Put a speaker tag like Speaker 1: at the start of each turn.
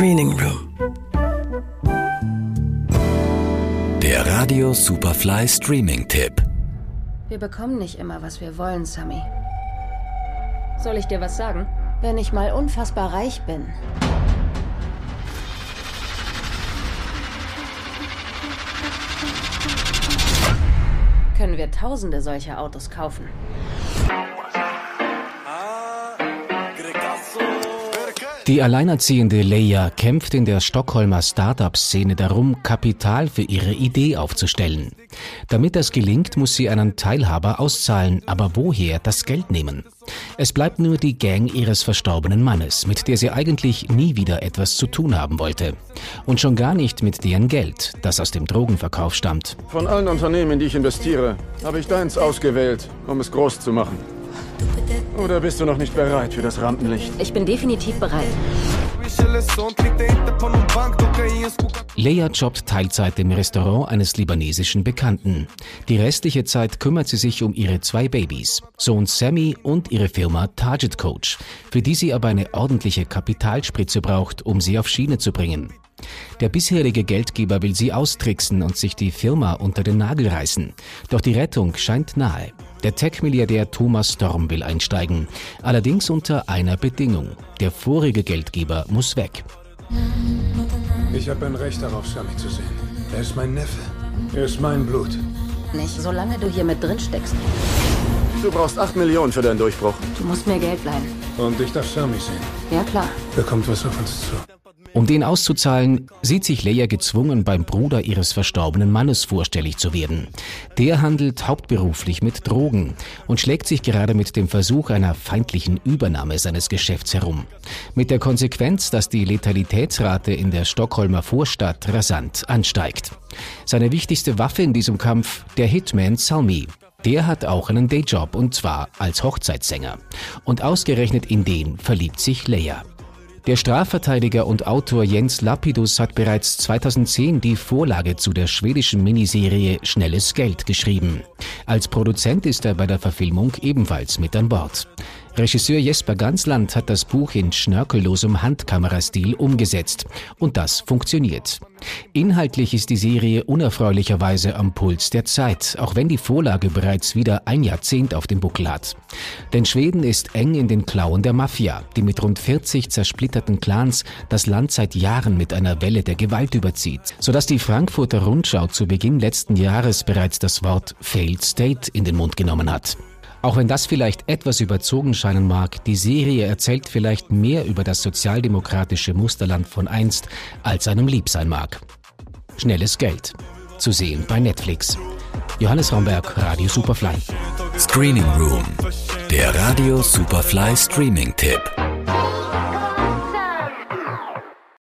Speaker 1: Screening Room. Der Radio Superfly Streaming Tipp.
Speaker 2: Wir bekommen nicht immer, was wir wollen, Sammy. Soll ich dir was sagen? Wenn ich mal unfassbar reich bin, können wir tausende solcher Autos kaufen.
Speaker 3: Die alleinerziehende Leia kämpft in der Stockholmer Startup-Szene darum, Kapital für ihre Idee aufzustellen. Damit das gelingt, muss sie einen Teilhaber auszahlen, aber woher das Geld nehmen? Es bleibt nur die Gang ihres verstorbenen Mannes, mit der sie eigentlich nie wieder etwas zu tun haben wollte. Und schon gar nicht mit deren Geld, das aus dem Drogenverkauf stammt.
Speaker 4: Von allen Unternehmen, in die ich investiere, habe ich deins ausgewählt, um es groß zu machen. Oder bist du noch nicht bereit für das Rampenlicht?
Speaker 2: Ich bin definitiv bereit.
Speaker 3: Leia jobbt Teilzeit im Restaurant eines libanesischen Bekannten. Die restliche Zeit kümmert sie sich um ihre zwei Babys, Sohn Sammy und ihre Firma Target Coach, für die sie aber eine ordentliche Kapitalspritze braucht, um sie auf Schiene zu bringen. Der bisherige Geldgeber will sie austricksen und sich die Firma unter den Nagel reißen. Doch die Rettung scheint nahe. Der Tech-Milliardär Thomas Storm will einsteigen. Allerdings unter einer Bedingung. Der vorige Geldgeber muss weg.
Speaker 5: Ich habe ein Recht darauf, Sammy zu sehen. Er ist mein Neffe. Er ist mein Blut.
Speaker 2: Nicht, solange du hier mit drin steckst.
Speaker 4: Du brauchst 8 Millionen für deinen Durchbruch.
Speaker 2: Du musst mir Geld leihen.
Speaker 5: Und ich darf Sammy sehen.
Speaker 2: Ja, klar.
Speaker 5: Da kommt was auf uns zu.
Speaker 3: Um den auszuzahlen, sieht sich Leia gezwungen, beim Bruder ihres verstorbenen Mannes vorstellig zu werden. Der handelt hauptberuflich mit Drogen und schlägt sich gerade mit dem Versuch einer feindlichen Übernahme seines Geschäfts herum. Mit der Konsequenz, dass die Letalitätsrate in der Stockholmer Vorstadt rasant ansteigt. Seine wichtigste Waffe in diesem Kampf, der Hitman Salmi. Der hat auch einen Dayjob und zwar als Hochzeitssänger. Und ausgerechnet in den verliebt sich Leia. Der Strafverteidiger und Autor Jens Lapidus hat bereits 2010 die Vorlage zu der schwedischen Miniserie Schnelles Geld geschrieben. Als Produzent ist er bei der Verfilmung ebenfalls mit an Bord. Regisseur Jesper Gansland hat das Buch in schnörkellosem Handkamerastil umgesetzt. Und das funktioniert. Inhaltlich ist die Serie unerfreulicherweise am Puls der Zeit, auch wenn die Vorlage bereits wieder ein Jahrzehnt auf dem Buckel hat. Denn Schweden ist eng in den Klauen der Mafia, die mit rund 40 zersplitterten Clans das Land seit Jahren mit einer Welle der Gewalt überzieht, sodass die Frankfurter Rundschau zu Beginn letzten Jahres bereits das Wort Failed State in den Mund genommen hat. Auch wenn das vielleicht etwas überzogen scheinen mag, die Serie erzählt vielleicht mehr über das sozialdemokratische Musterland von einst, als einem lieb sein mag. Schnelles Geld. Zu sehen bei Netflix. Johannes Raumberg, Radio Superfly.
Speaker 1: Screening Room. Der Radio Superfly Streaming Tipp.